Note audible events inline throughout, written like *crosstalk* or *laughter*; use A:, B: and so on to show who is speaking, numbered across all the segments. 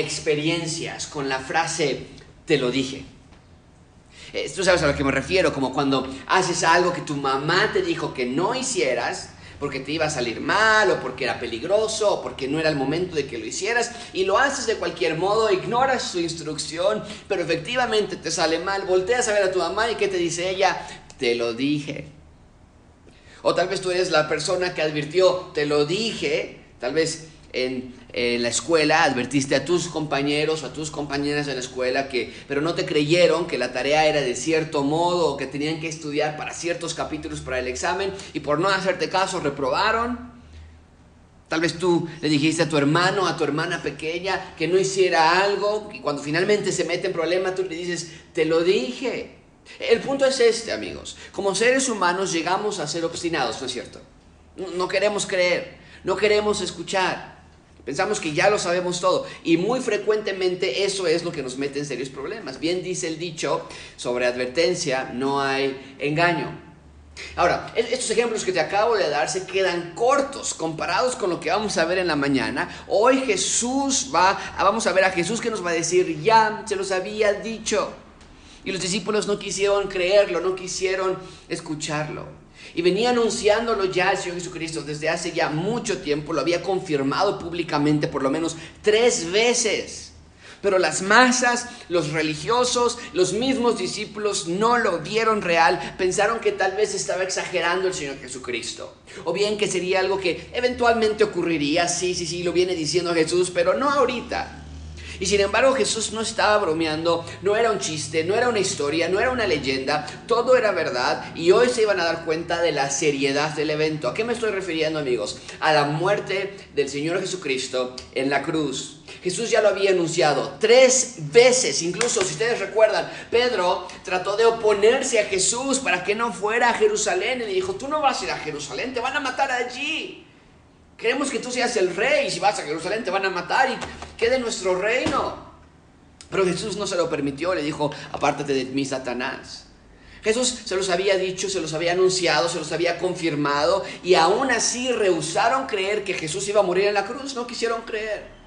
A: experiencias con la frase te lo dije. Eh, Tú sabes a lo que me refiero, como cuando haces algo que tu mamá te dijo que no hicieras porque te iba a salir mal o porque era peligroso o porque no era el momento de que lo hicieras y lo haces de cualquier modo, ignoras su instrucción, pero efectivamente te sale mal, volteas a ver a tu mamá y ¿qué te dice ella? Te lo dije. O tal vez tú eres la persona que advirtió, te lo dije, tal vez en, en, la escuela advertiste a tus compañeros a tus compañeras de la escuela que, pero no te creyeron que la tarea era de cierto modo o que tenían que estudiar para ciertos capítulos para el examen y por no hacerte caso reprobaron. Tal vez tú le dijiste a tu hermano, a tu hermana pequeña que no hiciera algo y cuando finalmente se mete en problema tú le dices, te lo dije. El punto es este, amigos. Como seres humanos llegamos a ser obstinados, ¿no es cierto? No queremos creer, no queremos escuchar. Pensamos que ya lo sabemos todo y muy frecuentemente eso es lo que nos mete en serios problemas. Bien dice el dicho, sobre advertencia no hay engaño. Ahora, estos ejemplos que te acabo de dar se quedan cortos comparados con lo que vamos a ver en la mañana. Hoy Jesús va, vamos a ver a Jesús que nos va a decir, ya se los había dicho. Y los discípulos no quisieron creerlo, no quisieron escucharlo. Y venía anunciándolo ya el Señor Jesucristo desde hace ya mucho tiempo, lo había confirmado públicamente por lo menos tres veces. Pero las masas, los religiosos, los mismos discípulos no lo vieron real, pensaron que tal vez estaba exagerando el Señor Jesucristo. O bien que sería algo que eventualmente ocurriría, sí, sí, sí, lo viene diciendo Jesús, pero no ahorita. Y sin embargo Jesús no estaba bromeando, no era un chiste, no era una historia, no era una leyenda, todo era verdad y hoy se iban a dar cuenta de la seriedad del evento. ¿A qué me estoy refiriendo amigos? A la muerte del Señor Jesucristo en la cruz. Jesús ya lo había anunciado tres veces, incluso si ustedes recuerdan, Pedro trató de oponerse a Jesús para que no fuera a Jerusalén y dijo, tú no vas a ir a Jerusalén, te van a matar allí. Queremos que tú seas el rey y si vas a Jerusalén te van a matar y quede nuestro reino. Pero Jesús no se lo permitió, le dijo, apártate de mí, Satanás. Jesús se los había dicho, se los había anunciado, se los había confirmado y aún así rehusaron creer que Jesús iba a morir en la cruz, no quisieron creer.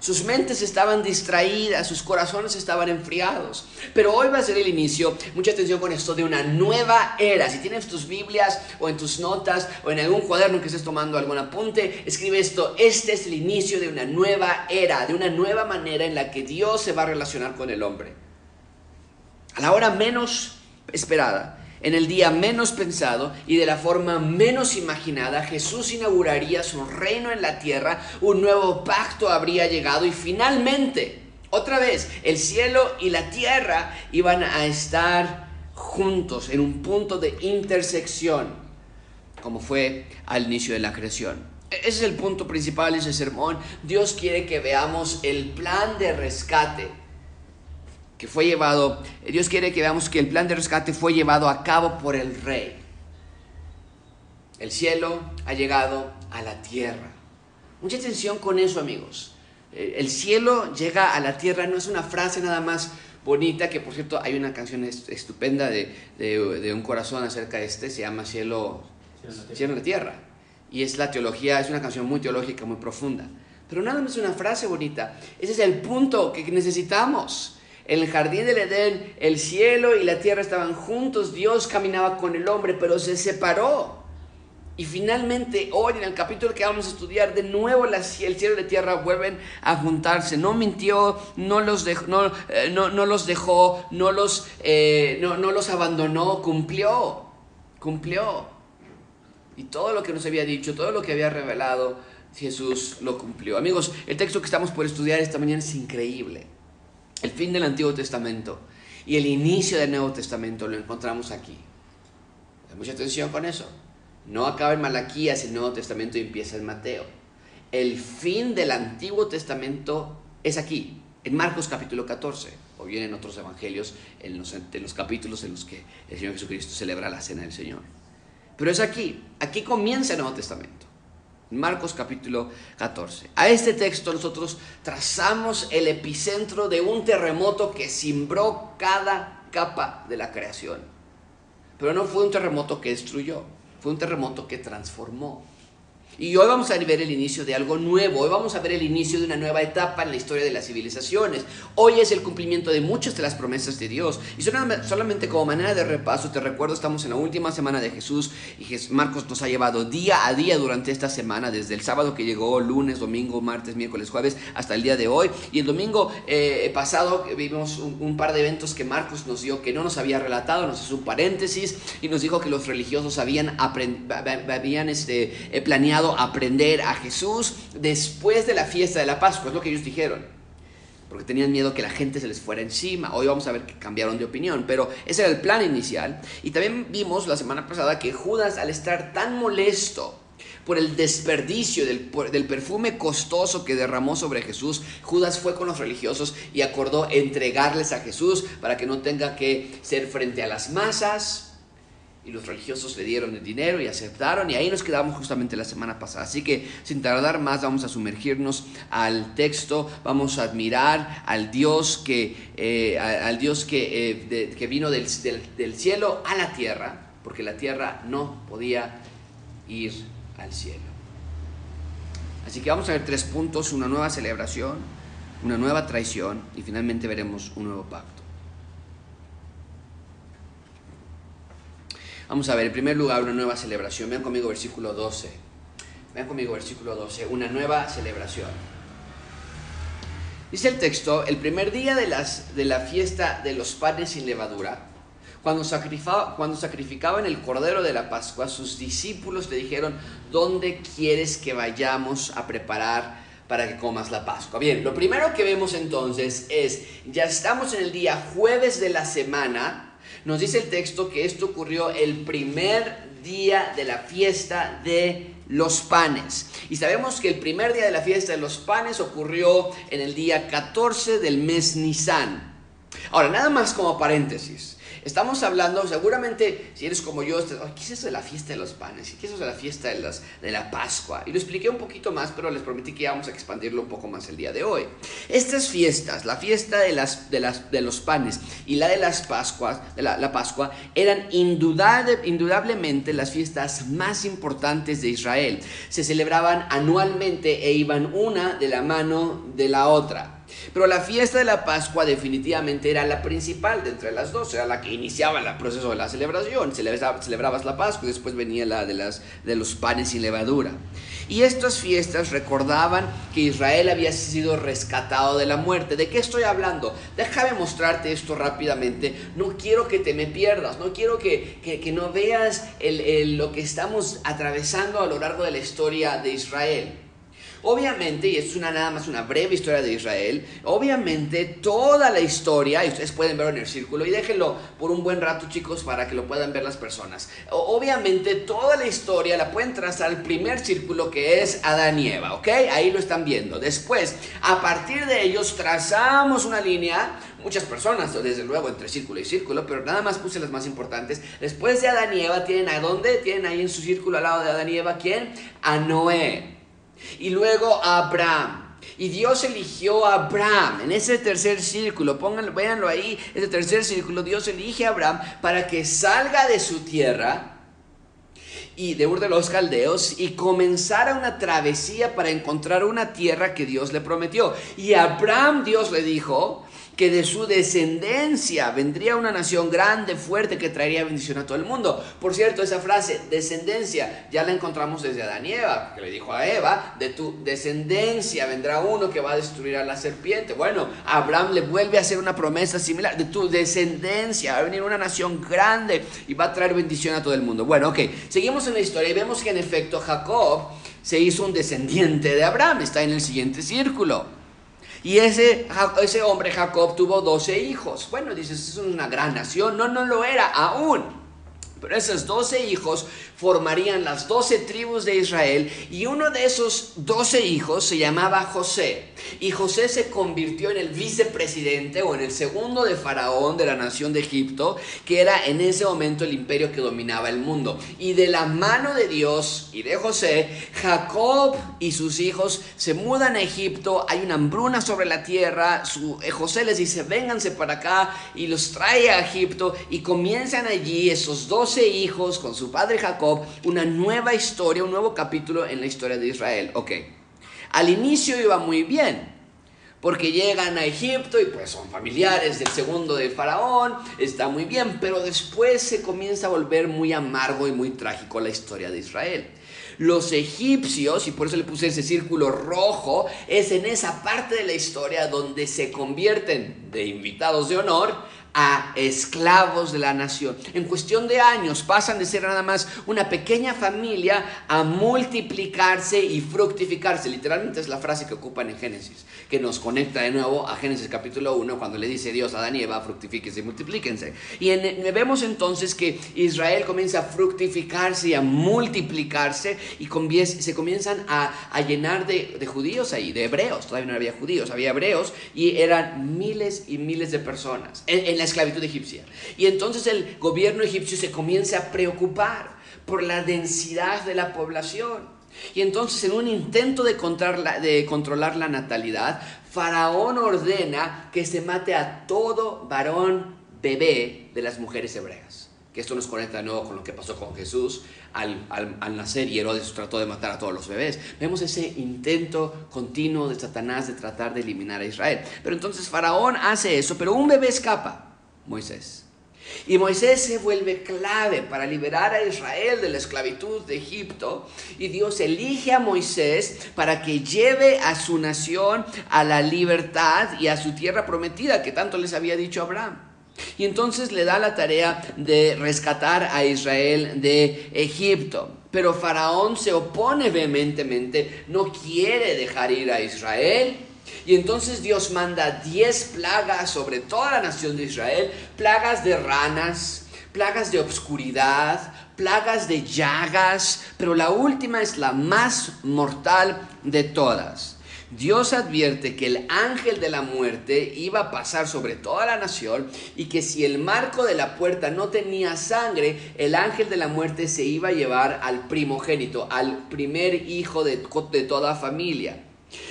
A: Sus mentes estaban distraídas, sus corazones estaban enfriados. Pero hoy va a ser el inicio, mucha atención con esto, de una nueva era. Si tienes tus Biblias o en tus notas o en algún cuaderno que estés tomando algún apunte, escribe esto. Este es el inicio de una nueva era, de una nueva manera en la que Dios se va a relacionar con el hombre. A la hora menos esperada, en el día menos pensado y de la forma menos imaginada, Jesús inauguraría su reino en la tierra, un nuevo pacto habría llegado y finalmente, otra vez, el cielo y la tierra iban a estar juntos en un punto de intersección, como fue al inicio de la creación. Ese es el punto principal de ese sermón. Dios quiere que veamos el plan de rescate que fue llevado, Dios quiere que veamos que el plan de rescate fue llevado a cabo por el rey. El cielo ha llegado a la tierra. Mucha atención con eso, amigos. El cielo llega a la tierra no es una frase nada más bonita, que por cierto hay una canción estupenda de, de, un corazón acerca de este, se llama Cielo, cielo en la tierra. Y es la teología, es una canción muy teológica, muy profunda. Pero nada más es una frase bonita. Ese es el punto que necesitamos. El jardín del Edén, el cielo y la tierra estaban juntos, Dios caminaba con el hombre, pero se separó. Y finalmente, hoy en el capítulo que vamos a estudiar, de nuevo el cielo y la tierra vuelven a juntarse. No mintió, no los dejó, no, eh, no, no los, dejó, no los, eh, no, no los abandonó, cumplió, cumplió. Y todo lo que nos había dicho, todo lo que había revelado, Jesús lo cumplió. Amigos, el texto que estamos por estudiar esta mañana es increíble. El fin del Antiguo Testamento y el inicio del Nuevo Testamento lo encontramos aquí. mucha atención con eso. No acaba en Malaquías el Nuevo Testamento y empieza en Mateo. El fin del Antiguo Testamento es aquí, en Marcos capítulo 14, o bien en otros evangelios, en los capítulos en los que el Señor Jesucristo celebra la cena del Señor. Pero es aquí, aquí comienza el Nuevo Testamento. Marcos capítulo 14. A este texto nosotros trazamos el epicentro de un terremoto que cimbró cada capa de la creación. Pero no fue un terremoto que destruyó, fue un terremoto que transformó. Y hoy vamos a ver el inicio de algo nuevo, hoy vamos a ver el inicio de una nueva etapa en la historia de las civilizaciones. Hoy es el cumplimiento de muchas de las promesas de Dios. Y solamente como manera de repaso, te recuerdo, estamos en la última semana de Jesús y Marcos nos ha llevado día a día durante esta semana, desde el sábado que llegó, lunes, domingo, martes, miércoles, jueves, hasta el día de hoy. Y el domingo eh, pasado vimos un, par de eventos que Marcos nos dio que no nos había relatado, nos hizo un paréntesis y nos dijo que los religiosos habían, habían este, eh, planeado aprender a Jesús después de la fiesta de la Pascua, es lo que ellos dijeron. Porque tenían miedo que la gente se les fuera encima. Hoy vamos a ver que cambiaron de opinión, pero ese era el plan inicial. Y también vimos la semana pasada que Judas, al estar tan molesto por el desperdicio del, del, perfume costoso que derramó sobre Jesús, Judas fue con los religiosos y acordó entregarles a Jesús para que no tenga que ser frente a las masas, y los religiosos le dieron el dinero y aceptaron y ahí nos quedamos justamente la semana pasada. Así que sin tardar más vamos a sumergirnos al texto, vamos a admirar al Dios que, eh, al Dios que, eh, que vino del, del cielo a la tierra, porque la tierra no podía ir al cielo. Así que vamos a ver tres puntos, una nueva celebración, una nueva traición y finalmente veremos un nuevo pacto. Vamos a ver, en primer lugar, una nueva celebración. Vean conmigo versículo 12. Vean conmigo versículo 12. Una nueva celebración. Dice el texto, el primer día de, las, de la fiesta de los panes sin levadura, cuando, cuando sacrificaban el cordero de la Pascua, sus discípulos le dijeron, ¿dónde quieres que vayamos a preparar para que comas la Pascua? Bien, lo primero que vemos entonces es, ya estamos en el día jueves de la semana, nos dice el texto que esto ocurrió el primer día de la fiesta de los panes. Y sabemos que el primer día de la fiesta de los panes ocurrió en el día 14 del mes Nisan. Ahora, nada más como paréntesis. Estamos hablando, seguramente, si eres como yo, ¿qué es eso de la fiesta de los panes? ¿Qué es eso de la fiesta de, la Pascua? Y lo expliqué un poquito más, pero les prometí que íbamos a expandirlo un poco más el día de hoy. Estas fiestas, la fiesta de los panes y la de las Pascuas, de la, la Pascua, eran indudable, indudablemente las fiestas más importantes de Israel. Se celebraban anualmente e iban una de la mano de la otra. Pero la fiesta de la Pascua definitivamente era la principal de entre las dos, era la que iniciaba el proceso de la celebración. Celebrabas la Pascua y después venía la de, los panes sin levadura. Y estas fiestas recordaban que Israel había sido rescatado de la muerte. ¿De qué estoy hablando? Déjame mostrarte esto rápidamente. No quiero que te me pierdas, no quiero que, no veas lo que estamos atravesando a lo largo de la historia de Israel. Obviamente, y es una nada más una breve historia de Israel, obviamente toda la historia, y ustedes pueden verlo en el círculo, y déjenlo por un buen rato chicos para que lo puedan ver las personas. Obviamente toda la historia la pueden trazar el primer círculo que es Adán y Eva, ¿ok? Ahí lo están viendo. Después, a partir de ellos trazamos una línea, muchas personas, desde luego, entre círculo y círculo, pero nada más puse las más importantes. Después de Adán y Eva, ¿tienen a dónde? Tienen ahí en su círculo al lado de Adán y Eva, ¿quién? A Noé. Y luego Abraham. Y Dios eligió a Abraham en ese tercer círculo. Pónganlo, véanlo ahí, ese tercer círculo. Dios elige a Abraham para que salga de su tierra y de Ur de los Caldeos y comenzara una travesía para encontrar una tierra que Dios le prometió. Y a Abraham Dios le dijo, que de su descendencia vendría una nación grande, fuerte, que traería bendición a todo el mundo. Por cierto, esa frase, descendencia, ya la encontramos desde Adán y Eva, que le dijo a Eva, de tu descendencia vendrá uno que va a destruir a la serpiente. Bueno, Abraham le vuelve a hacer una promesa similar, de tu descendencia va a venir una nación grande y va a traer bendición a todo el mundo. Bueno, ok, seguimos en la historia y vemos que en efecto Jacob se hizo un descendiente de Abraham, está en el siguiente círculo. Y ese, ese hombre Jacob tuvo 12 hijos. Bueno, dices, es una gran nación. No, no lo era aún. Pero esos doce hijos formarían las doce tribus de Israel y uno de esos doce hijos se llamaba José. Y José se convirtió en el vicepresidente o en el segundo de Faraón de la nación de Egipto, que era en ese momento el imperio que dominaba el mundo. Y de la mano de Dios y de José, Jacob y sus hijos se mudan a Egipto, hay una hambruna sobre la tierra, su, eh, José les dice, vénganse para acá y los trae a Egipto y comienzan allí esos dos doce hijos con su padre Jacob, una nueva historia, un nuevo capítulo en la historia de Israel. Ok, al inicio iba muy bien, porque llegan a Egipto y pues son familiares del segundo del faraón, está muy bien, pero después se comienza a volver muy amargo y muy trágico la historia de Israel. Los egipcios, y por eso le puse ese círculo rojo, es en esa parte de la historia donde se convierten de invitados de honor a esclavos de la nación. En cuestión de años pasan de ser nada más una pequeña familia a multiplicarse y fructificarse. Literalmente es la frase que ocupan en Génesis, que nos conecta de nuevo a Génesis capítulo 1 cuando le dice Dios a Adán y Eva, fructifíquense y multiplíquense. Y vemos entonces que Israel comienza a fructificarse y a multiplicarse y se comienzan a, llenar de, de judíos ahí, de hebreos. Todavía no había judíos, había hebreos y eran miles y miles de personas. En, la esclavitud egipcia. Y entonces el gobierno egipcio se comienza a preocupar por la densidad de la población. Y entonces en un intento de controlar, de controlar la natalidad, Faraón ordena que se mate a todo varón bebé de las mujeres hebreas. Que esto nos conecta de con lo que pasó con Jesús al, al, nacer y Herodes trató de matar a todos los bebés. Vemos ese intento continuo de Satanás de tratar de eliminar a Israel. Pero entonces Faraón hace eso, pero un bebé escapa. Moisés. Y Moisés se vuelve clave para liberar a Israel de la esclavitud de Egipto. Y Dios elige a Moisés para que lleve a su nación a la libertad y a su tierra prometida que tanto les había dicho Abraham. Y entonces le da la tarea de rescatar a Israel de Egipto. Pero Faraón se opone vehementemente, no quiere dejar ir a Israel y entonces Dios manda 10 plagas sobre toda la nación de Israel, plagas de ranas, plagas de obscuridad, plagas de llagas, pero la última es la más mortal de todas. Dios advierte que el ángel de la muerte iba a pasar sobre toda la nación y que si el marco de la puerta no tenía sangre, el ángel de la muerte se iba a llevar al primogénito, al primer hijo de, de toda familia.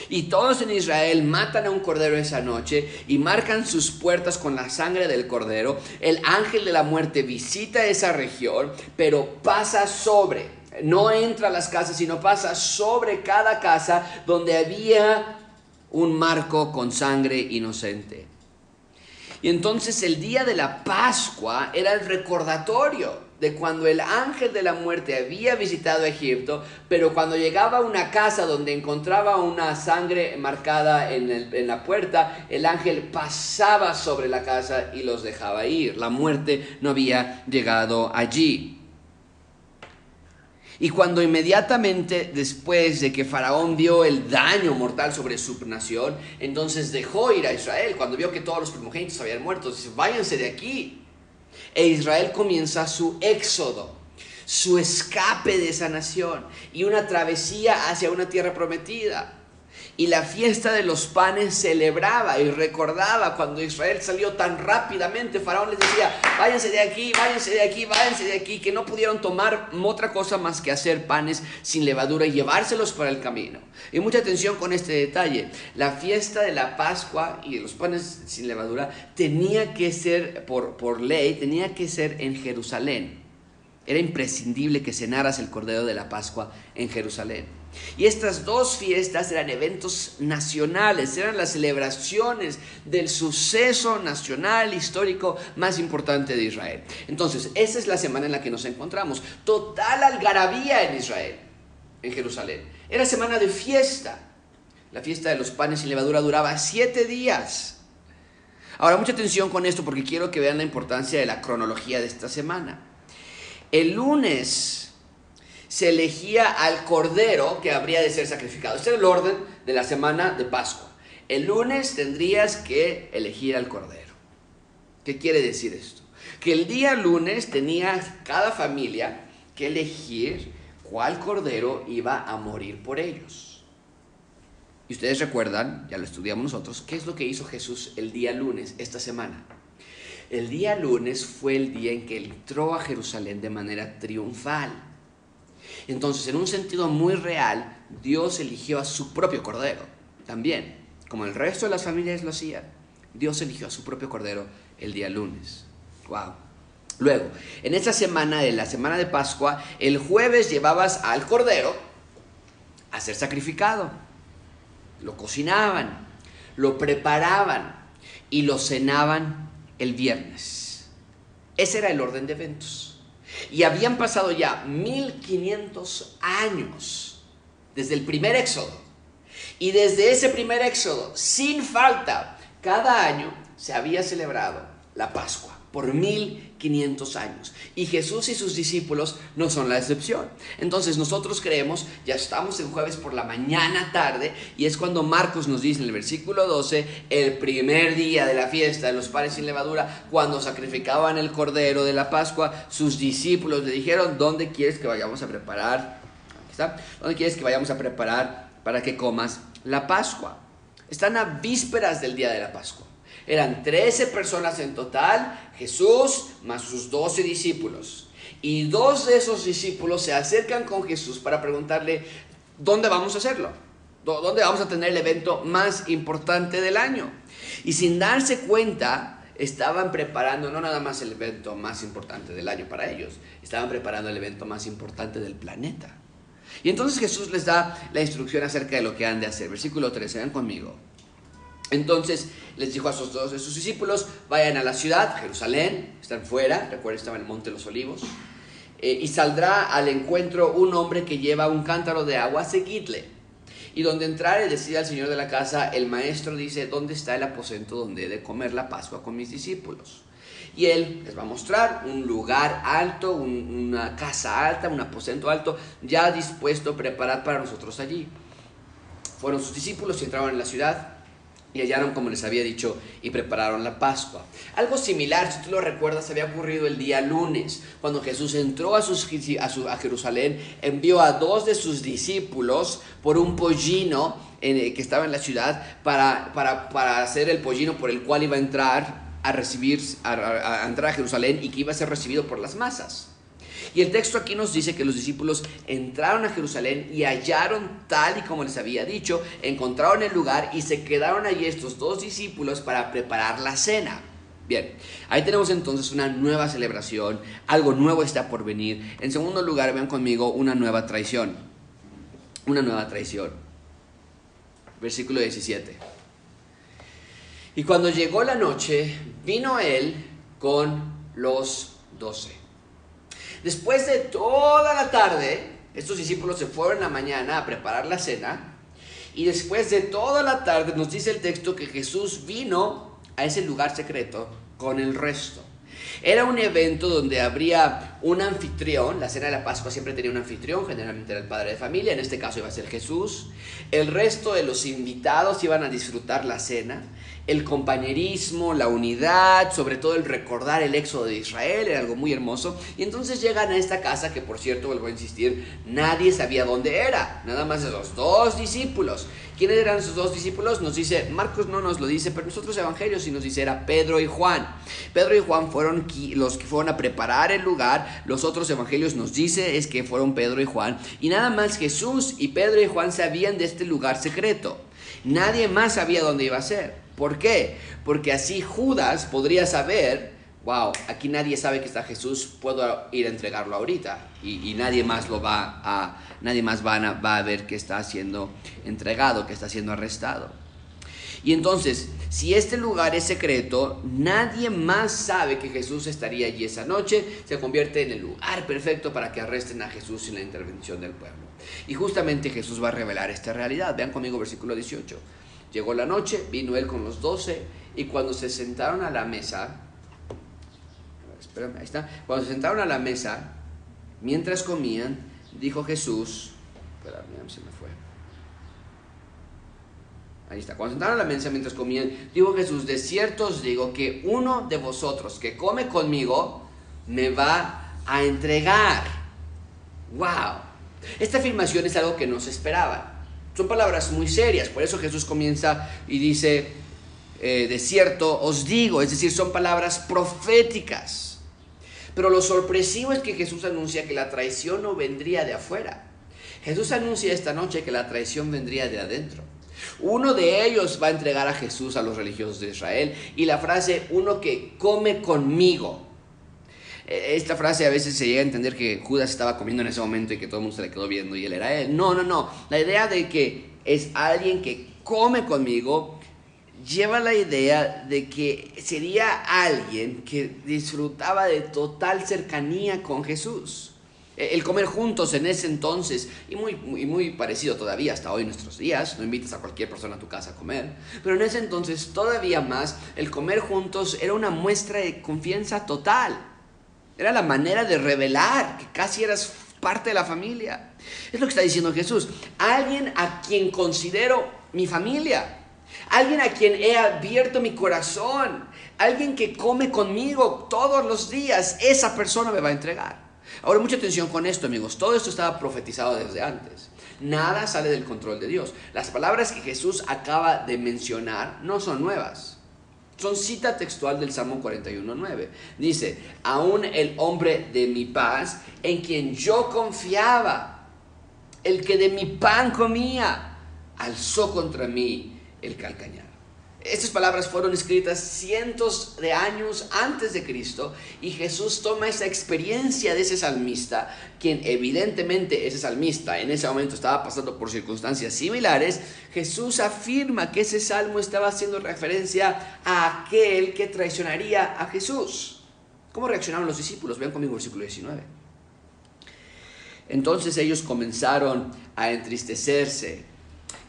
A: Y todos en Israel matan a un cordero esa noche y marcan sus puertas con la sangre del cordero. El ángel de la muerte visita esa región, pero pasa sobre. No entra a las casas, sino pasa sobre cada casa donde había un marco con sangre inocente. Y entonces el día de la Pascua era el recordatorio de cuando el ángel de la muerte había visitado Egipto, pero cuando llegaba a una casa donde encontraba una sangre marcada en, la puerta, el ángel pasaba sobre la casa y los dejaba ir. La muerte no había llegado allí. Y cuando inmediatamente después de que Faraón vio el daño mortal sobre su nación, entonces dejó ir a Israel. Cuando vio que todos los primogénitos habían muerto, dice, váyanse de aquí. E Israel comienza su éxodo, su escape de esa nación y una travesía hacia una tierra prometida. Y la fiesta de los panes celebraba y recordaba cuando Israel salió tan rápidamente. Faraón les decía, váyanse de aquí, váyanse de aquí, váyanse de aquí, que no pudieron tomar otra cosa más que hacer panes sin levadura y llevárselos para el camino. Y mucha atención con este detalle. La fiesta de la Pascua y los panes sin levadura tenía que ser, por, por ley, tenía que ser en Jerusalén. Era imprescindible que cenaras el Cordero de la Pascua en Jerusalén. Y estas dos fiestas eran eventos nacionales, eran las celebraciones del suceso nacional histórico más importante de Israel. Entonces, esa es la semana en la que nos encontramos. Total algarabía en Israel, en Jerusalén. Era semana de fiesta. La fiesta de los panes sin levadura duraba siete días. Ahora, mucha atención con esto porque quiero que vean la importancia de la cronología de esta semana. El lunes se elegía al cordero que habría de ser sacrificado. Este era el orden de la semana de Pascua. El lunes tendrías que elegir al cordero. ¿Qué quiere decir esto? Que el día lunes tenía cada familia que elegir cuál cordero iba a morir por ellos. Y ustedes recuerdan, ya lo estudiamos nosotros, qué es lo que hizo Jesús el día lunes, esta semana. El día lunes fue el día en que entró a Jerusalén de manera triunfal. Entonces, en un sentido muy real, Dios eligió a su propio cordero. También, como el resto de las familias lo hacían, Dios eligió a su propio cordero el día lunes. ¡Wow! Luego, en esa semana de la semana de Pascua, el jueves llevabas al cordero a ser sacrificado. Lo cocinaban, lo preparaban y lo cenaban el viernes. Ese era el orden de eventos. Y habían pasado ya 1500 años desde el primer éxodo. Y desde ese primer éxodo, sin falta, cada año se había celebrado la Pascua por 1500 años. Y Jesús y sus discípulos no son la excepción. Entonces nosotros creemos, ya estamos en jueves por la mañana tarde, y es cuando Marcos nos dice en el versículo 12, el primer día de la fiesta de los pares sin levadura, cuando sacrificaban el cordero de la Pascua, sus discípulos le dijeron, ¿dónde quieres que vayamos a preparar? ¿Dónde quieres que vayamos a preparar para que comas la Pascua? Están a vísperas del día de la Pascua. Eran 13 personas en total, Jesús más sus 12 discípulos. Y dos de esos discípulos se acercan con Jesús para preguntarle, ¿dónde vamos a hacerlo? ¿Dónde vamos a tener el evento más importante del año? Y sin darse cuenta, estaban preparando no nada más el evento más importante del año para ellos, estaban preparando el evento más importante del planeta. Y entonces Jesús les da la instrucción acerca de lo que han de hacer. Versículo 13, vean conmigo. Entonces les dijo a sus dos de sus discípulos, vayan a la ciudad, Jerusalén, están fuera, recuerden, estaban en el Monte de los Olivos, eh, y saldrá al encuentro un hombre que lleva un cántaro de agua, seguidle. Y donde entrare, decía al señor de la casa, el maestro dice, ¿dónde está el aposento donde he de comer la Pascua con mis discípulos? Y él les va a mostrar un lugar alto, una casa alta, un aposento alto, ya dispuesto, preparado para nosotros allí. Fueron sus discípulos y entraron en la ciudad y hallaron como les había dicho y prepararon la Pascua. Algo similar, si tú lo recuerdas, había ocurrido el día lunes, cuando Jesús entró a, sus, a, Jerusalén, envió a dos de sus discípulos por un pollino que estaba en la ciudad para, para, hacer el pollino por el cual iba a entrar a recibir, a entrar a Jerusalén y que iba a ser recibido por las masas. Y el texto aquí nos dice que los discípulos entraron a Jerusalén y hallaron tal y como les había dicho, encontraron el lugar y se quedaron allí estos dos discípulos para preparar la cena. Bien, ahí tenemos entonces una nueva celebración, algo nuevo está por venir. En segundo lugar, vean conmigo una nueva traición. Una nueva traición. Versículo 17. Y cuando llegó la noche, vino él con los doce. Después de toda la tarde, estos discípulos se fueron la mañana a preparar la cena. Y después de toda la tarde nos dice el texto que Jesús vino a ese lugar secreto con el resto. Era un evento donde habría un anfitrión, la cena de la Pascua siempre tenía un anfitrión, generalmente era el padre de familia, en este caso iba a ser Jesús. El resto de los invitados iban a disfrutar la cena el compañerismo, la unidad, sobre todo el recordar el éxodo de Israel, era algo muy hermoso. Y entonces llegan a esta casa que, por cierto, vuelvo a insistir, nadie sabía dónde era, nada más de los dos discípulos. ¿Quiénes eran esos dos discípulos? Nos dice, Marcos no nos lo dice, pero nosotros evangelios sí nos dice, era Pedro y Juan. Pedro y Juan fueron los que fueron a preparar el lugar, los otros evangelios nos dice es que fueron Pedro y Juan. Y nada más Jesús y Pedro y Juan sabían de este lugar secreto. Nadie más sabía dónde iba a ser. ¿Por qué? Porque así Judas podría saber, wow, aquí nadie sabe que está Jesús, puedo ir a entregarlo ahorita. Y, nadie más lo va a, nadie más va a, va a ver que está siendo entregado, que está siendo arrestado. Y entonces, si este lugar es secreto, nadie más sabe que Jesús estaría allí esa noche, se convierte en el lugar perfecto para que arresten a Jesús sin la intervención del pueblo. Y justamente Jesús va a revelar esta realidad. Vean conmigo versículo 18. Llegó la noche, vino él con los doce, y cuando se sentaron a la mesa, cuando se sentaron a la mesa, mientras comían, dijo Jesús, espérame, se me fue. Ahí está, cuando se sentaron a la mesa mientras comían, dijo Jesús, de cierto os digo que uno de vosotros que come conmigo, me va a entregar. ¡Wow! Esta afirmación es algo que no se esperaba. Son palabras muy serias, por eso Jesús comienza y dice, eh, de cierto os digo, es decir, son palabras proféticas. Pero lo sorpresivo es que Jesús anuncia que la traición no vendría de afuera. Jesús anuncia esta noche que la traición vendría de adentro. Uno de ellos va a entregar a Jesús a los religiosos de Israel y la frase uno que come conmigo E, esta frase a veces se llega a entender que Judas estaba comiendo en ese momento y que todo el mundo se le quedó viendo y él era él. No, no, no. La idea de que es alguien que come conmigo lleva la idea de que sería alguien que disfrutaba de total cercanía con Jesús. E, el comer juntos en ese entonces, y muy, muy, muy parecido todavía hasta hoy en nuestros días, no invitas a cualquier persona a tu casa a comer, pero en ese entonces todavía más, el comer juntos era una muestra de confianza total. Era la manera de revelar que casi eras parte de la familia. Es lo que está diciendo Jesús. Alguien a quien considero mi familia. Alguien a quien he abierto mi corazón. Alguien que come conmigo todos los días. Esa persona me va a entregar. Ahora, mucha atención con esto, amigos. Todo esto estaba profetizado desde antes. Nada sale del control de Dios. Las palabras que Jesús acaba de mencionar no son nuevas. Son cita textual del Salmo 41.9. Dice, aún el hombre de mi paz, en quien yo confiaba, el que de mi pan comía, alzó contra mí el calcañar. Estas palabras fueron escritas cientos de años antes de Cristo y Jesús toma esa experiencia de ese salmista, quien evidentemente ese salmista en ese momento estaba pasando por circunstancias similares, Jesús afirma que ese salmo estaba haciendo referencia a aquel que traicionaría a Jesús. ¿Cómo reaccionaron los discípulos? Vean conmigo el versículo 19. Entonces ellos comenzaron a entristecerse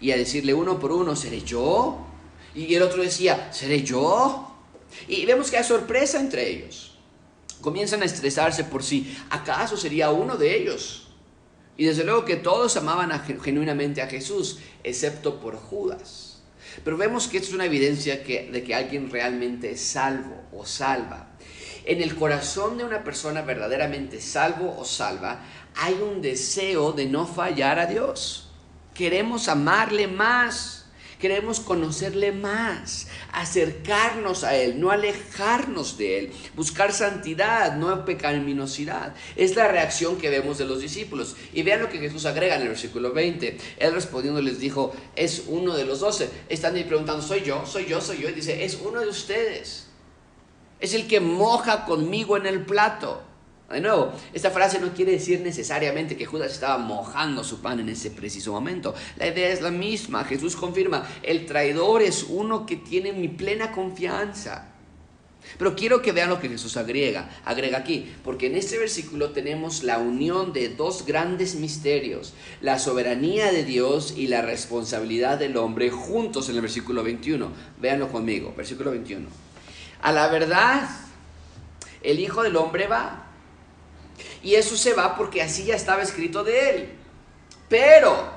A: y a decirle uno por uno, ¿seré yo? Y el otro decía, ¿seré yo? Y vemos que hay sorpresa entre ellos. Comienzan a estresarse por si acaso sería uno de ellos. Y desde luego que todos amaban genuinamente a Jesús, excepto por Judas. Pero vemos que esto es una evidencia de que alguien realmente es salvo o salva. En el corazón de una persona verdaderamente salvo o salva hay un deseo de no fallar a Dios. Queremos amarle más Queremos conocerle más, acercarnos a Él, no alejarnos de Él, buscar santidad, no pecaminosidad. Es la reacción que vemos de los discípulos. Y vean lo que Jesús agrega en el versículo 20. Él respondiendo les dijo, es uno de los doce. Están ahí preguntando, ¿soy yo? ¿Soy yo? ¿Soy yo? Y dice, es uno de ustedes. Es el que moja conmigo en el plato. De nuevo, esta frase no quiere decir necesariamente que Judas estaba mojando su pan en ese preciso momento. La idea es la misma. Jesús confirma, el traidor es uno que tiene mi plena confianza. Pero quiero que vean lo que Jesús agrega, agrega aquí, porque en este versículo tenemos la unión de dos grandes misterios, la soberanía de Dios y la responsabilidad del hombre juntos en el versículo 21. Véanlo conmigo, versículo 21. A la verdad, el Hijo del Hombre va y eso se va porque así ya estaba escrito de él. Pero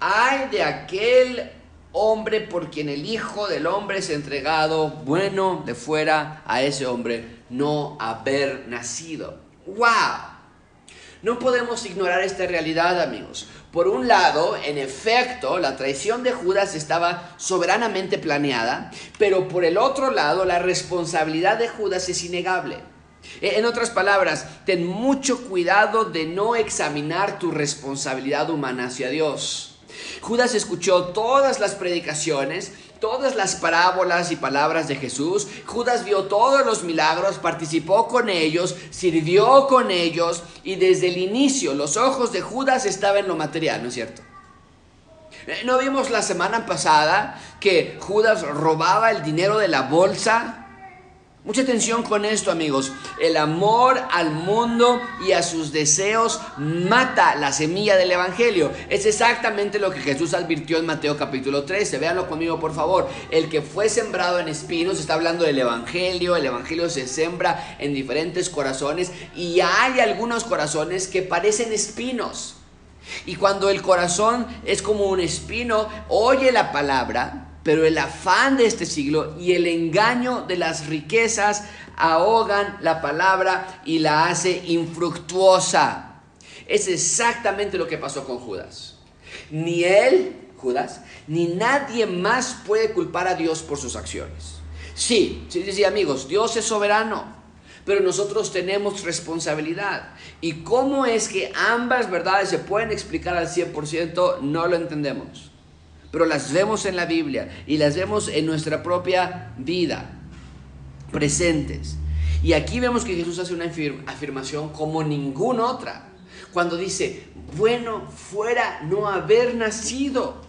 A: hay de aquel hombre por quien el Hijo del Hombre es entregado, bueno de fuera a ese hombre no haber nacido. ¡Wow! No podemos ignorar esta realidad, amigos. Por un lado, en efecto, la traición de Judas estaba soberanamente planeada, pero por el otro lado, la responsabilidad de Judas es innegable. Eh, en otras palabras, ten mucho cuidado de no examinar tu responsabilidad humana hacia Dios. Judas escuchó todas las predicaciones, todas las parábolas y palabras de Jesús. Judas vio todos los milagros, participó con ellos, sirvió con ellos y desde el inicio los ojos de Judas estaban en lo material, ¿no es cierto? Eh, ¿No vimos la semana pasada que Judas robaba el dinero de la bolsa Mucha atención con esto, amigos. El amor al mundo y a sus deseos mata la semilla del Evangelio. Es exactamente lo que Jesús advirtió en Mateo capítulo 13. Véanlo conmigo, por favor. El que fue sembrado en espinos está hablando del Evangelio. El Evangelio se sembra en diferentes corazones y hay algunos corazones que parecen espinos. Y cuando el corazón es como un espino, oye la palabra, pero el afán de este siglo y el engaño de las riquezas ahogan la palabra y la hace infructuosa. Es exactamente lo que pasó con Judas. Ni él, Judas, ni nadie más puede culpar a Dios por sus acciones. Sí, sí, sí, amigos, Dios es soberano, pero nosotros tenemos responsabilidad. ¿Y cómo es que ambas verdades se pueden explicar al 100%? No lo entendemos pero las vemos en la Biblia y las vemos en nuestra propia vida, presentes. Y aquí vemos que Jesús hace una afirmación como ninguna otra. Cuando dice, bueno fuera no haber nacido.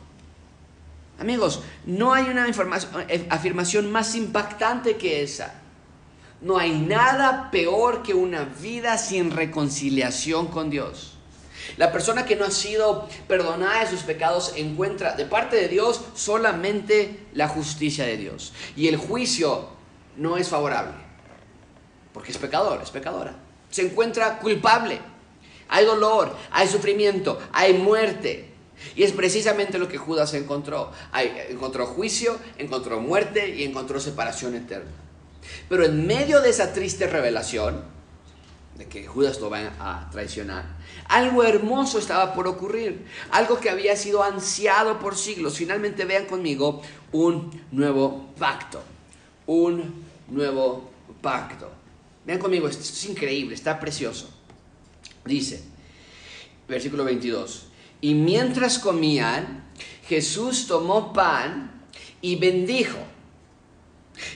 A: Amigos, no hay una eh, afirmación más impactante que esa. No hay nada peor que una vida sin reconciliación con Dios. La persona que no ha sido perdonada de sus pecados encuentra de parte de Dios solamente la justicia de Dios. Y el juicio no es favorable, porque es pecador, es pecadora. Se encuentra culpable. Hay dolor, hay sufrimiento, hay muerte. Y es precisamente lo que Judas encontró. encontró juicio, encontró muerte y encontró separación eterna. Pero en medio de esa triste revelación, que Judas lo va a traicionar, algo hermoso estaba por ocurrir, algo que había sido ansiado por siglos. Finalmente vean conmigo un nuevo pacto, un nuevo pacto. Vean conmigo, esto es increíble, está precioso. Dice, versículo 22, y mientras comían, Jesús tomó pan y bendijo,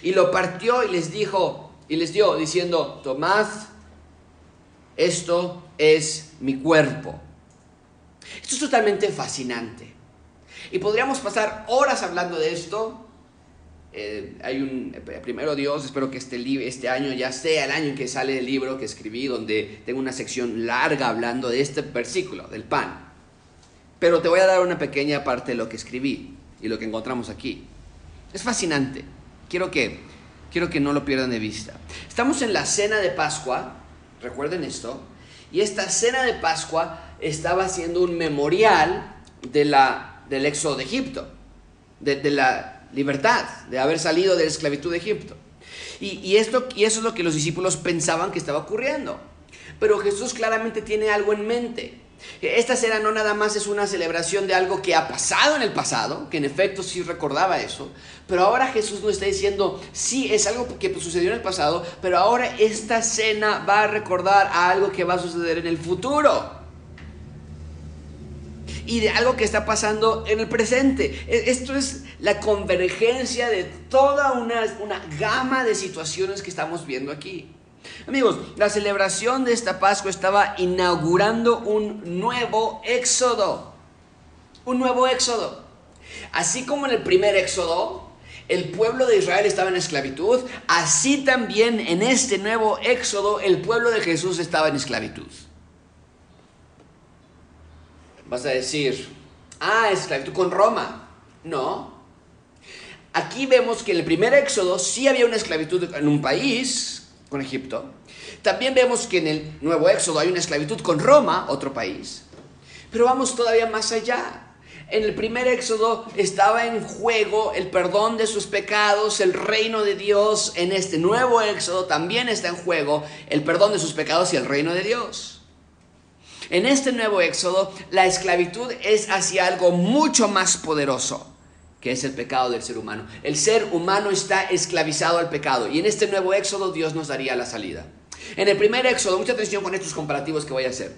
A: y lo partió y les dijo, y les dio, diciendo, tomad, esto es mi cuerpo. Esto es totalmente fascinante. Y podríamos pasar horas hablando de esto. Eh, hay un, eh, primero Dios, espero que este, este año ya sea el año en que sale el libro que escribí, donde tengo una sección larga hablando de este versículo, del pan. Pero te voy a dar una pequeña parte de lo que escribí y lo que encontramos aquí. Es fascinante. Quiero que, quiero que no lo pierdan de vista. Estamos en la cena de Pascua, recuerden esto, y esta cena de Pascua estaba siendo un memorial de la, del éxodo de Egipto, de, la libertad, de haber salido de la esclavitud de Egipto. Y, y, esto, y eso es lo que los discípulos pensaban que estaba ocurriendo. Pero Jesús claramente tiene algo en mente. Esta cena no nada más es una celebración de algo que ha pasado en el pasado, que en efecto sí recordaba eso, pero ahora Jesús nos está diciendo, sí, es algo que sucedió en el pasado, pero ahora esta cena va a recordar a algo que va a suceder en el futuro. Y de algo que está pasando en el presente. E, esto es la convergencia de toda una, una gama de situaciones que estamos viendo aquí. Amigos, la celebración de esta Pascua estaba inaugurando un nuevo éxodo. Un nuevo éxodo. Así como en el primer éxodo, el pueblo de Israel estaba en esclavitud, así también en este nuevo éxodo el pueblo de Jesús estaba en esclavitud. Vas a decir, ah, esclavitud con Roma. No. Aquí vemos que en el primer éxodo sí había una esclavitud en un país, con Egipto. También vemos que en el nuevo Éxodo hay una esclavitud con Roma, otro país. Pero vamos todavía más allá. En el primer Éxodo estaba en juego el perdón de sus pecados, el reino de Dios. En este nuevo Éxodo también está en juego el perdón de sus pecados y el reino de Dios. En este nuevo Éxodo, la esclavitud es hacia algo mucho más poderoso que es el pecado del ser humano. El ser humano está esclavizado al pecado y en este nuevo éxodo Dios nos daría la salida. En el primer éxodo, mucha atención con estos comparativos que voy a hacer.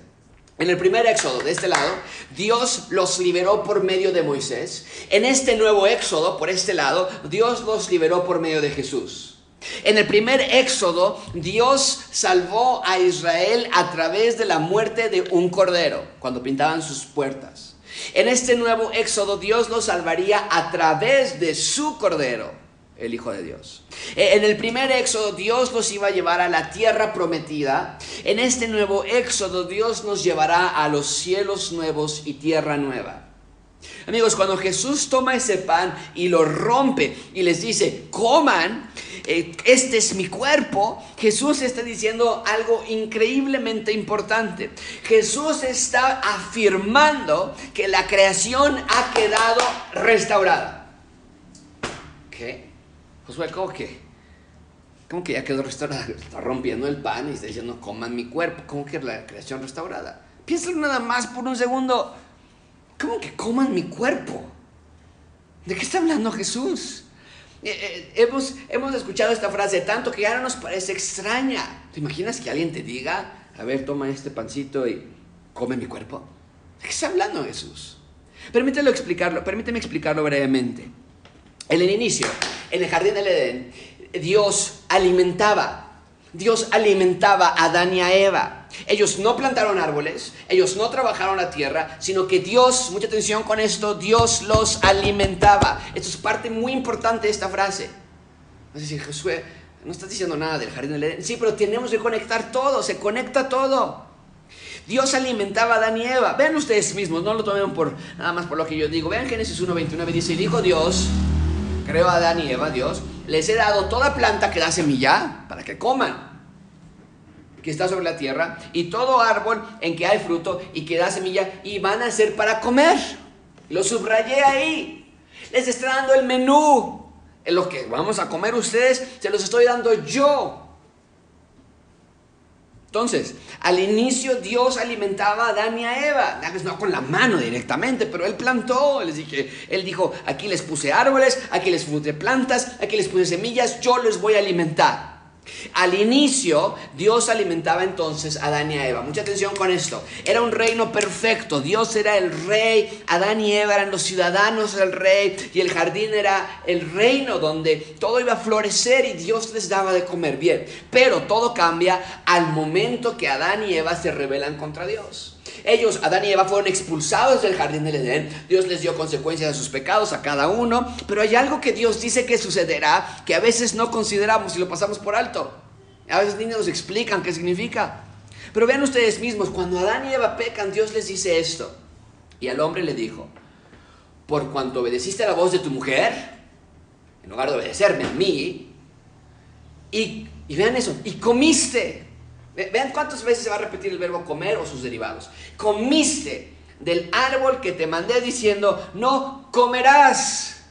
A: En el primer éxodo, de este lado, Dios los liberó por medio de Moisés. En este nuevo éxodo, por este lado, Dios los liberó por medio de Jesús. En el primer éxodo, Dios salvó a Israel a través de la muerte de un cordero, cuando pintaban sus puertas. En este nuevo éxodo Dios los salvaría a través de su Cordero, el Hijo de Dios. E, en el primer éxodo Dios los iba a llevar a la tierra prometida. En este nuevo éxodo Dios nos llevará a los cielos nuevos y tierra nueva. Amigos, cuando Jesús toma ese pan y lo rompe y les dice, coman, eh, este es mi cuerpo, Jesús está diciendo algo increíblemente importante. Jesús está afirmando que la creación ha quedado restaurada. ¿Qué? Josué, ¿cómo que? ¿Cómo que ya quedó restaurada? *laughs* Está rompiendo el pan y está diciendo, coman mi cuerpo. ¿Cómo que la creación restaurada? Piénsalo nada más por un segundo. ¿Cómo que coman mi cuerpo? ¿De qué está hablando Jesús? Eh, eh, hemos, hemos escuchado esta frase tanto que ya no nos parece extraña. ¿Te imaginas que alguien te diga, a ver, toma este pancito y come mi cuerpo? ¿De qué está hablando Jesús? Permíteme explicarlo, permíteme explicarlo brevemente. En el inicio, en el jardín del Edén, Dios alimentaba Dios alimentaba a Adán y a Eva. Ellos no plantaron árboles, ellos no trabajaron la tierra, sino que Dios, mucha atención con esto, Dios los alimentaba. Esto es parte muy importante de esta frase. Es decir, Josué, no estás diciendo nada del jardín del Edén. Sí, pero tenemos que conectar todo, se conecta todo. Dios alimentaba a Adán y Eva. Vean ustedes mismos, no lo tomen por nada más por lo que yo digo. Vean Génesis 1.29, dice, y dijo Dios, creo a Adán y Eva, Dios, les he dado toda planta que da semilla para que coman, que está sobre la tierra, y todo árbol en que hay fruto y que da semilla, y van a ser para comer. Lo subrayé ahí. Les está dando el menú. En lo que vamos a comer ustedes, se los estoy dando yo. Entonces, al inicio Dios alimentaba a Adán y a Eva, no con la mano directamente, pero Él plantó, les dije, Él dijo, aquí les puse árboles, aquí les puse plantas, aquí les puse semillas, yo les voy a alimentar. Al inicio, Dios alimentaba entonces a Adán y a Eva. Mucha atención con esto. Era un reino perfecto. Dios era el rey. Adán y Eva eran los ciudadanos del rey. Y el jardín era el reino donde todo iba a florecer y Dios les daba de comer bien. Pero todo cambia al momento que Adán y Eva se rebelan contra Dios. Ellos, Adán y Eva, fueron expulsados del jardín del Edén. Dios les dio consecuencias de sus pecados a cada uno. Pero hay algo que Dios dice que sucederá que a veces no consideramos y lo pasamos por alto. A veces ni nos explican qué significa. Pero vean ustedes mismos, cuando Adán y Eva pecan, Dios les dice esto. Y al hombre le dijo, por cuanto obedeciste a la voz de tu mujer, en lugar de obedecerme a mí, y, y vean eso, y comiste Vean cuántas veces se va a repetir el verbo comer o sus derivados. Comiste del árbol que te mandé diciendo, no comerás.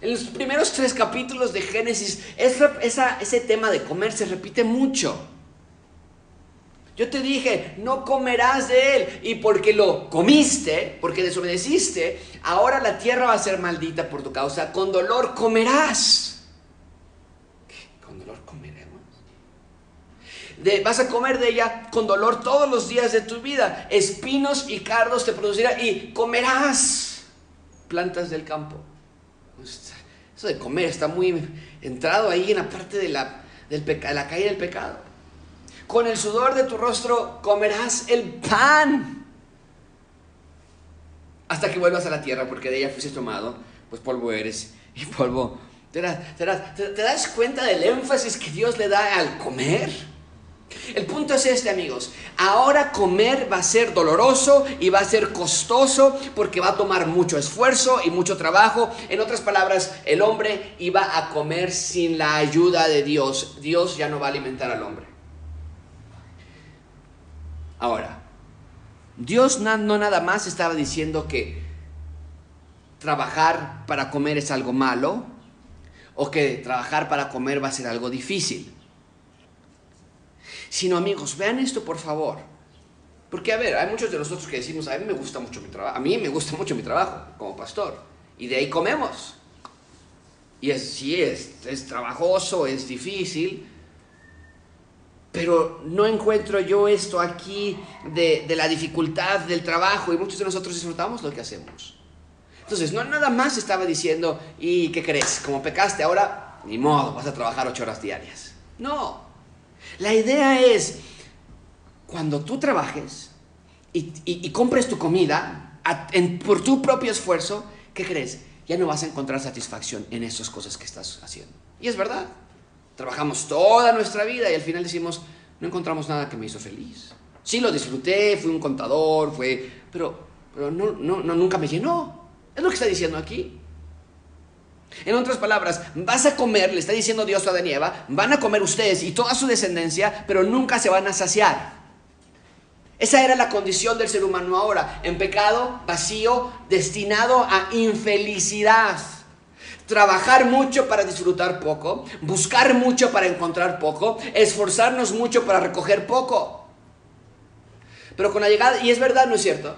A: En los primeros tres capítulos de Génesis, ese tema de comer se repite mucho. Yo te dije, no comerás de él. Y porque lo comiste, porque desobedeciste, ahora la tierra va a ser maldita por tu causa. Con dolor comerás. Vas a comer de ella con dolor todos los días de tu vida. Espinos y cardos te producirá y comerás plantas del campo. Eso de comer está muy entrado ahí en la parte de la, del la caída del pecado. Con el sudor de tu rostro comerás el pan. Hasta que vuelvas a la tierra, porque de ella fuiste tomado, pues polvo eres y polvo. ¿Te te das cuenta del énfasis que Dios le da al comer? El punto es este, amigos. Ahora comer va a ser doloroso y va a ser costoso porque va a tomar mucho esfuerzo y mucho trabajo. En otras palabras, el hombre iba a comer sin la ayuda de Dios. Dios ya no va a alimentar al hombre. Ahora, Dios no, nada más estaba diciendo que trabajar para comer es algo malo o que trabajar para comer va a ser algo difícil sino amigos, vean esto por favor. Porque a ver, hay muchos de nosotros que decimos, a mí me gusta mucho mi trabajo, a mí me gusta mucho mi trabajo como pastor, y de ahí comemos. Y es, sí, es, es trabajoso, es difícil, pero no encuentro yo esto aquí de, de, la dificultad del trabajo y muchos de nosotros disfrutamos lo que hacemos. Entonces, no nada más estaba diciendo, ¿y qué crees? Como pecaste ahora, ni modo, vas a trabajar ocho horas diarias. No, la idea es, cuando tú trabajes y, compres tu comida por tu propio esfuerzo, ¿qué crees? Ya no vas a encontrar satisfacción en esas cosas que estás haciendo. Y es verdad. Trabajamos toda nuestra vida y al final decimos, no encontramos nada que me hizo feliz. Sí lo disfruté, fui un contador, fue, pero, pero no, no, no, nunca me llenó. Es lo que está diciendo aquí. En otras palabras, vas a comer, le está diciendo Dios a Adán y van a comer ustedes y toda su descendencia, pero nunca se van a saciar. Esa era la condición del ser humano ahora, en pecado, vacío, destinado a infelicidad. Trabajar mucho para disfrutar poco, buscar mucho para encontrar poco, esforzarnos mucho para recoger poco. Pero con la llegada, y es verdad, ¿no es cierto?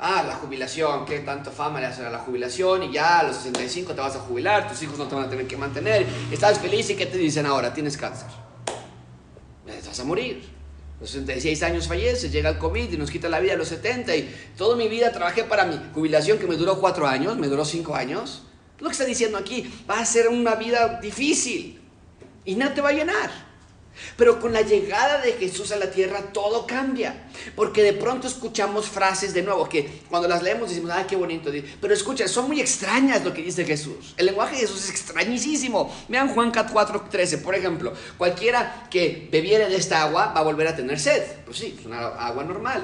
A: Ah, la jubilación, qué tanto fama le hacen a la jubilación y ya a los 65 te vas a jubilar, tus hijos no te van a tener que mantener, estás feliz y ¿qué te dicen ahora? Tienes cáncer. Vas a morir. A los 66 años falleces, llega el COVID y nos quita la vida a los 70 y toda mi vida trabajé para mi jubilación que me duró 4 años, me duró 5 años. Lo que está diciendo aquí va a ser una vida difícil y no te va a llenar. Pero con la llegada de Jesús a la tierra todo cambia. Porque de pronto escuchamos frases de nuevo que cuando las leemos decimos, ah, qué bonito. Pero escucha, son muy extrañas lo que dice Jesús. El lenguaje de Jesús es extrañísimo. Vean Juan 4.13, por ejemplo. Cualquiera que bebiere de esta agua va a volver a tener sed. Pues sí, es una agua normal.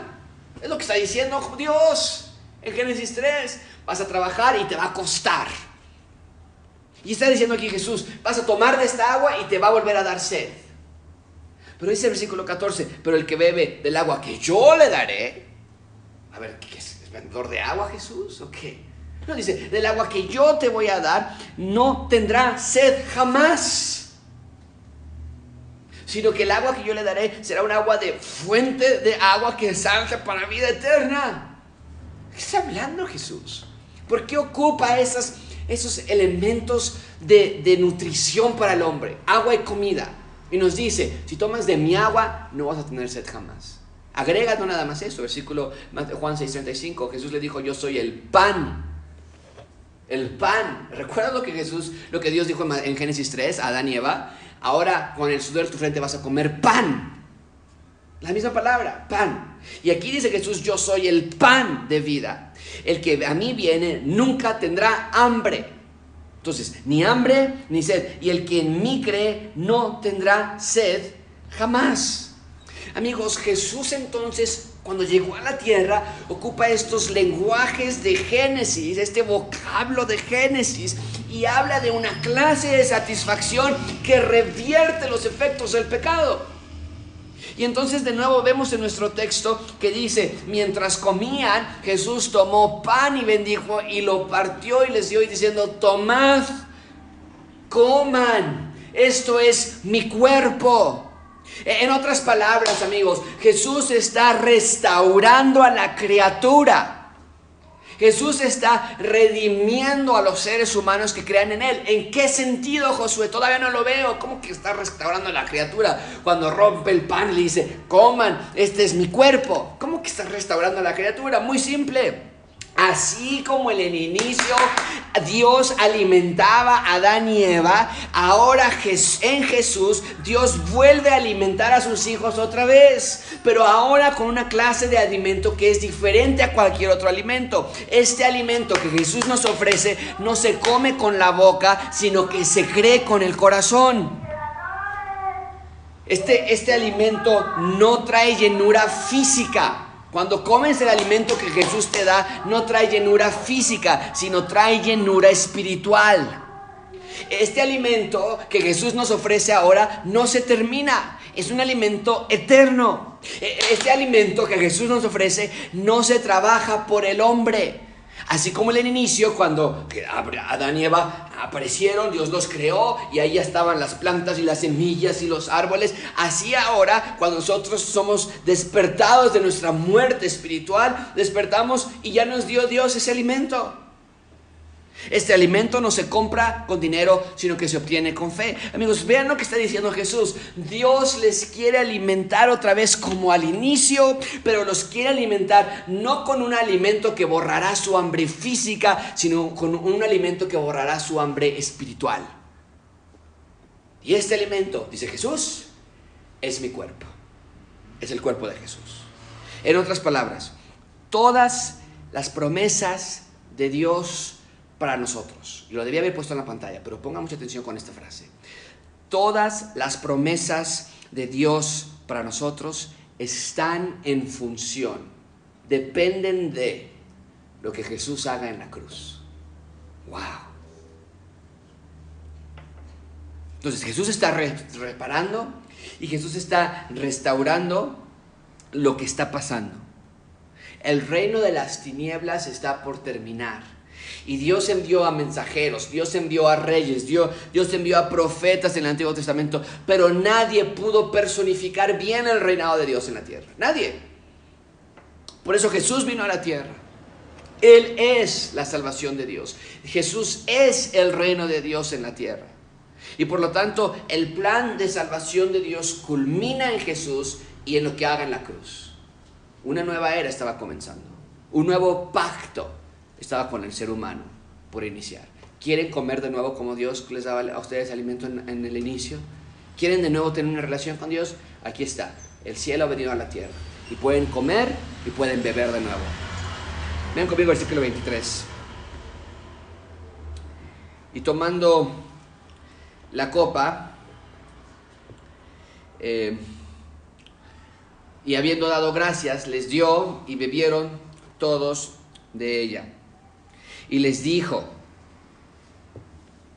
A: Es lo que está diciendo Dios en Génesis 3. Vas a trabajar y te va a costar. Y está diciendo aquí Jesús, vas a tomar de esta agua y te va a volver a dar sed. Pero dice el versículo 14, pero el que bebe del agua que yo le daré, a ver, ¿qué es? ¿Es vendedor de agua Jesús o qué? No, dice, del agua que yo te voy a dar, no tendrá sed jamás. Sino que el agua que yo le daré será un agua de fuente de agua que salga para vida eterna. ¿Qué está hablando Jesús? ¿Por qué ocupa esas, esos elementos de, de nutrición para el hombre? Agua y comida. Y nos dice, si tomas de mi agua, no vas a tener sed jamás. Agrega no nada más eso, versículo Juan 6:35, Jesús le dijo, yo soy el pan. El pan. ¿Recuerdas lo que Jesús, lo que Dios dijo en Génesis 3 a Adán y Eva? Ahora con el sudor de tu frente vas a comer pan. La misma palabra, pan. Y aquí dice Jesús, yo soy el pan de vida. El que a mí viene nunca tendrá hambre. Entonces, ni hambre ni sed. Y el que en mí cree no tendrá sed jamás. Amigos, Jesús entonces, cuando llegó a la tierra, ocupa estos lenguajes de Génesis, este vocablo de Génesis, y habla de una clase de satisfacción que revierte los efectos del pecado. Y entonces de nuevo vemos en nuestro texto que dice, mientras comían, Jesús tomó pan y bendijo y lo partió y les dio y diciendo, tomad, coman, esto es mi cuerpo. En otras palabras, amigos, Jesús está restaurando a la criatura. Jesús está redimiendo a los seres humanos que crean en Él. ¿En qué sentido, Josué? Todavía no lo veo. ¿Cómo que está restaurando a la criatura? Cuando rompe el pan y le dice, coman, este es mi cuerpo. ¿Cómo que está restaurando a la criatura? Muy simple. Así como en el inicio Dios alimentaba a Adán y Eva, ahora en Jesús Dios vuelve a alimentar a sus hijos otra vez, pero ahora con una clase de alimento que es diferente a cualquier otro alimento. Este alimento que Jesús nos ofrece no se come con la boca, sino que se cree con el corazón. Este, este alimento no trae llenura física. Cuando comes el alimento que Jesús te da, no trae llenura física, sino trae llenura espiritual. Este alimento que Jesús nos ofrece ahora no se termina, es un alimento eterno. E, este alimento que Jesús nos ofrece no se trabaja por el hombre. Así como en el inicio, cuando Adán y Eva aparecieron, Dios los creó y ahí estaban las plantas y las semillas y los árboles. Así ahora, cuando nosotros somos despertados de nuestra muerte espiritual, despertamos y ya nos dio Dios ese alimento. Este alimento no se compra con dinero, sino que se obtiene con fe. Amigos, vean lo que está diciendo Jesús. Dios les quiere alimentar otra vez como al inicio, pero los quiere alimentar no con un alimento que borrará su hambre física, sino con un alimento que borrará su hambre espiritual. Y este alimento, dice Jesús, es mi cuerpo. Es el cuerpo de Jesús. En otras palabras, todas las promesas de Dios para nosotros. Y lo debía haber puesto en la pantalla, pero ponga mucha atención con esta frase. Todas las promesas de Dios para nosotros están en función, dependen de lo que Jesús haga en la cruz. ¡Wow! Entonces Jesús está reparando y Jesús está restaurando lo que está pasando. El reino de las tinieblas está por terminar y Dios envió a mensajeros, Dios envió a reyes, Dios, Dios envió a profetas en el Antiguo Testamento, pero nadie pudo personificar bien el reinado de Dios en la tierra. Nadie. Por eso Jesús vino a la tierra. Él es la salvación de Dios. Jesús es el reino de Dios en la tierra. Y por lo tanto, el plan de salvación de Dios culmina en Jesús y en lo que haga en la cruz. Una nueva era estaba comenzando. Un nuevo pacto estaba con el ser humano por iniciar. ¿Quieren comer de nuevo como Dios les daba a ustedes alimento en, el inicio? ¿Quieren de nuevo tener una relación con Dios? Aquí está. El cielo ha venido a la tierra. Y pueden comer y pueden beber de nuevo. Vean conmigo el versículo 23. Y tomando la copa, eh, y habiendo dado gracias, les dio y bebieron todos de ella. Y les dijo,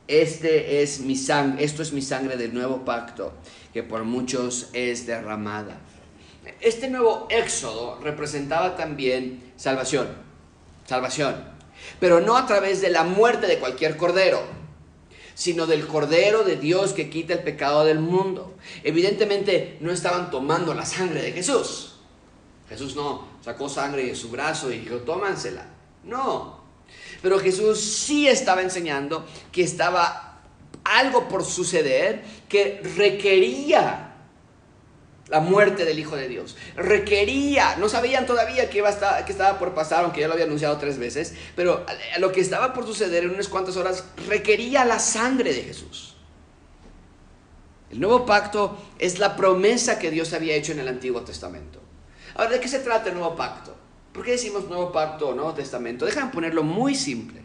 A: este es mi sangre, esto es mi sangre del nuevo pacto, que por muchos es derramada. Este nuevo éxodo representaba también salvación, salvación, pero no a través de la muerte de cualquier cordero, sino del cordero de Dios que quita el pecado del mundo. Evidentemente no estaban tomando la sangre de Jesús. Jesús no sacó sangre de su brazo y dijo, tómansela. No, pero Jesús sí estaba enseñando que estaba algo por suceder que requería la muerte del Hijo de Dios. Requería, no sabían todavía que, iba a estaba por pasar, aunque ya lo había anunciado tres veces, pero lo que estaba por suceder en unas cuantas horas requería la sangre de Jesús. El nuevo pacto es la promesa que Dios había hecho en el Antiguo Testamento. Ahora, ¿de qué se trata el nuevo pacto? ¿Por qué decimos Nuevo Pacto o Nuevo Testamento? Déjame ponerlo muy simple.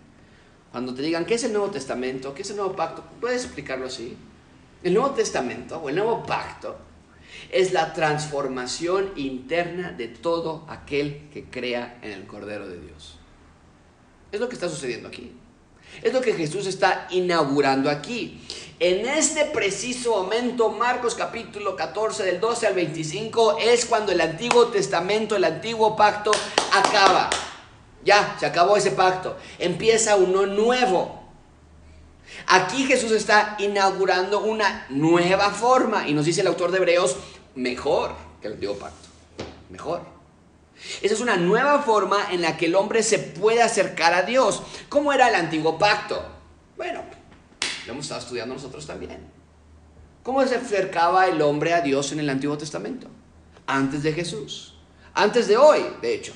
A: Cuando te digan, ¿qué es el Nuevo Testamento? ¿Qué es el Nuevo Pacto? ¿Puedes explicarlo así? El Nuevo Testamento o el Nuevo Pacto es la transformación interna de todo aquel que crea en el Cordero de Dios. Es lo que está sucediendo aquí. Es lo que Jesús está inaugurando aquí. En este preciso momento, Marcos capítulo 14 del 12 al 25, es cuando el Antiguo Testamento, el Antiguo Pacto acaba. Ya, se acabó ese pacto. Empieza uno nuevo. Aquí Jesús está inaugurando una nueva forma y nos dice el autor de Hebreos, mejor que el Antiguo Pacto. Mejor. Esa es una nueva forma en la que el hombre se puede acercar a Dios. ¿Cómo era el Antiguo Pacto? Bueno, lo hemos estado estudiando nosotros también. ¿Cómo se acercaba el hombre a Dios en el Antiguo Testamento? Antes de Jesús. Antes de hoy, de hecho.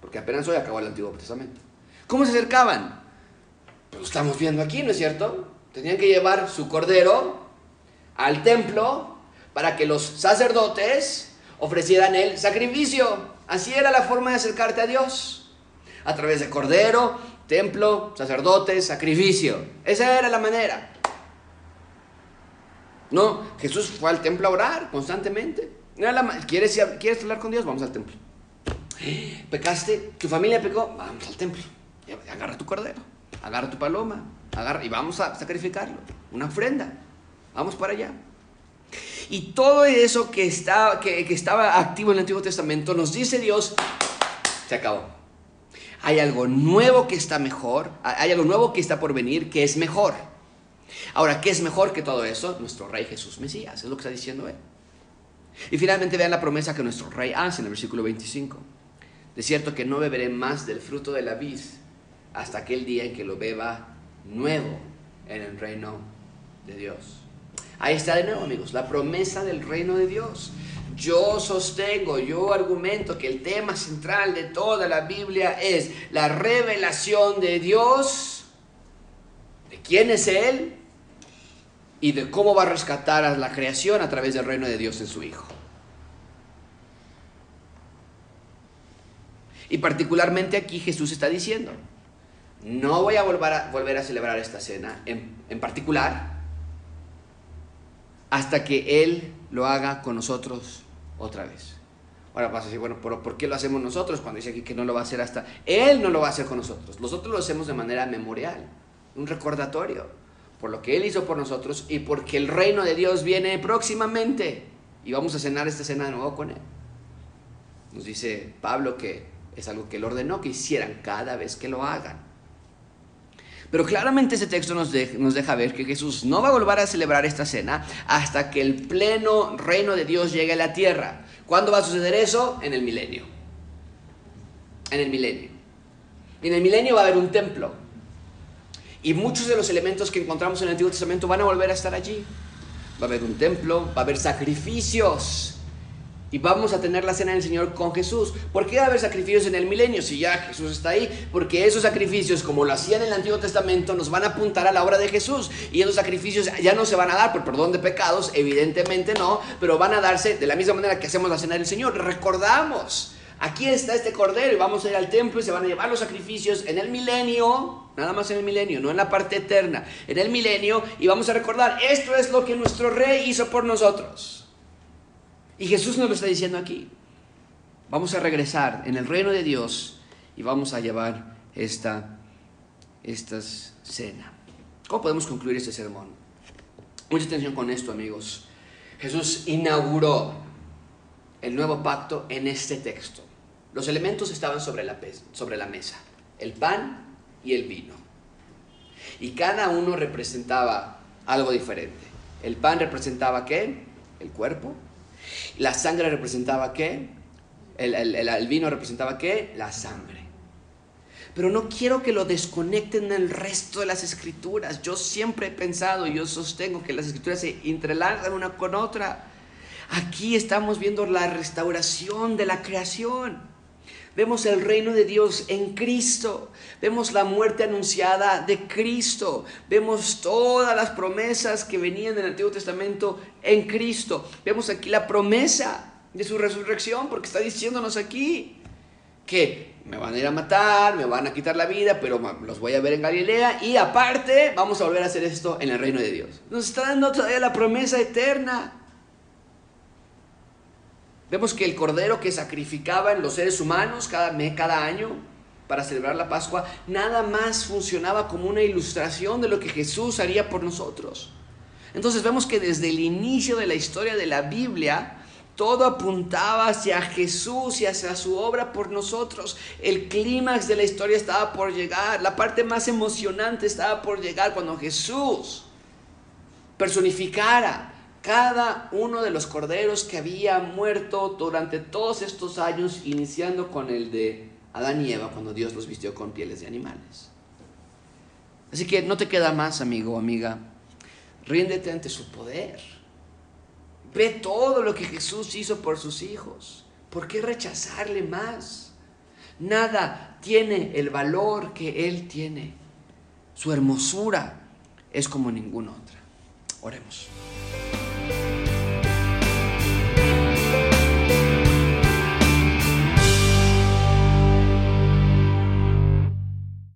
A: Porque apenas hoy acabó el Antiguo Testamento. ¿Cómo se acercaban? Pues lo estamos viendo aquí, ¿no es cierto? Tenían que llevar su cordero al templo para que los sacerdotes ofrecieran el sacrificio. Así era la forma de acercarte a Dios. A través de cordero, templo, sacerdotes, sacrificio. Esa era la manera. No, Jesús fue al templo a orar constantemente. ¿Quieres, ¿Quieres hablar con Dios? Vamos al templo. ¿Pecaste? ¿Tu familia pecó? Vamos al templo. Agarra tu cordero, agarra tu paloma, agarra, y vamos a sacrificarlo. Una ofrenda. Vamos para allá. Y todo eso que, que estaba activo en el Antiguo Testamento, nos dice Dios, se acabó. Hay algo nuevo que está mejor, hay algo nuevo que está por venir que es mejor. Ahora, ¿qué es mejor que todo eso? Nuestro Rey Jesús Mesías, es lo que está diciendo él. Y finalmente vean la promesa que nuestro Rey hace en el versículo 25. De cierto que no beberé más del fruto de la vid hasta aquel día en que lo beba nuevo en el reino de Dios. Ahí está de nuevo, amigos, la promesa del reino de Dios. Yo sostengo, yo argumento que el tema central de toda la Biblia es la revelación de Dios, de quién es Él y de cómo va a rescatar a la creación a través del reino de Dios en su Hijo. Y particularmente aquí Jesús está diciendo, no voy a volver a, volver a celebrar esta cena en, en particular hasta que Él lo haga con nosotros otra vez. Ahora vas a bueno, pero ¿por qué lo hacemos nosotros? Cuando dice aquí que no lo va a hacer hasta... Él no lo va a hacer con nosotros. Nosotros lo hacemos de manera memorial, un recordatorio, por lo que Él hizo por nosotros y porque el reino de Dios viene próximamente. Y vamos a cenar esta cena de nuevo con Él. Nos dice Pablo que es algo que Él ordenó que hicieran cada vez que lo hagan. Pero claramente ese texto nos, nos, deja ver que Jesús no va a volver a celebrar esta cena hasta que el pleno reino de Dios llegue a la tierra. ¿Cuándo va a suceder eso? En el milenio. En el milenio. Y en el milenio va a haber un templo. Y muchos de los elementos que encontramos en el Antiguo Testamento van a volver a estar allí. Va a haber un templo, va a haber sacrificios. Y vamos a tener la cena del Señor con Jesús. ¿Por qué va a haber sacrificios en el milenio si ya Jesús está ahí? Porque esos sacrificios, como lo hacían en el Antiguo Testamento, nos van a apuntar a la obra de Jesús. Y esos sacrificios ya no se van a dar por perdón de pecados, evidentemente no, pero van a darse de la misma manera que hacemos la cena del Señor. Recordamos, aquí está este cordero y vamos a ir al templo y se van a llevar los sacrificios en el milenio. Nada más en el milenio, no en la parte eterna, en el milenio, y vamos a recordar, esto es lo que nuestro rey hizo por nosotros. Y Jesús nos lo está diciendo aquí. Vamos a regresar en el reino de Dios y vamos a llevar esta, esta cena. ¿Cómo podemos concluir este sermón? Mucha atención con esto, amigos. Jesús inauguró el nuevo pacto en este texto. Los elementos estaban sobre la, sobre la mesa, el pan y el vino. Y cada uno representaba algo diferente. El pan representaba qué? El cuerpo, la sangre representaba qué? El, vino representaba qué? La sangre. Pero no quiero que lo desconecten del resto de las escrituras. Yo siempre he pensado yo sostengo que las escrituras se entrelazan una con otra. Aquí estamos viendo la restauración de la creación. Vemos el reino de Dios en Cristo. Vemos la muerte anunciada de Cristo. Vemos todas las promesas que venían del Antiguo Testamento en Cristo. Vemos aquí la promesa de su resurrección porque está diciéndonos aquí que me van a ir a matar, me van a quitar la vida, pero los voy a ver en Galilea y aparte vamos a volver a hacer esto en el reino de Dios. Nos está dando todavía la promesa eterna. Vemos que el cordero que sacrificaba en los seres humanos cada, cada año para celebrar la Pascua, nada más funcionaba como una ilustración de lo que Jesús haría por nosotros. Entonces vemos que desde el inicio de la historia de la Biblia, todo apuntaba hacia Jesús y hacia su obra por nosotros. El clímax de la historia estaba por llegar, la parte más emocionante estaba por llegar cuando Jesús personificara cada uno de los corderos que había muerto durante todos estos años, iniciando con el de Adán y Eva, cuando Dios los vistió con pieles de animales. Así que no te queda más, amigo o amiga, ríndete ante su poder. Ve todo lo que Jesús hizo por sus hijos. ¿Por qué rechazarle más? Nada tiene el valor que Él tiene. Su hermosura es como ninguna otra. Oremos.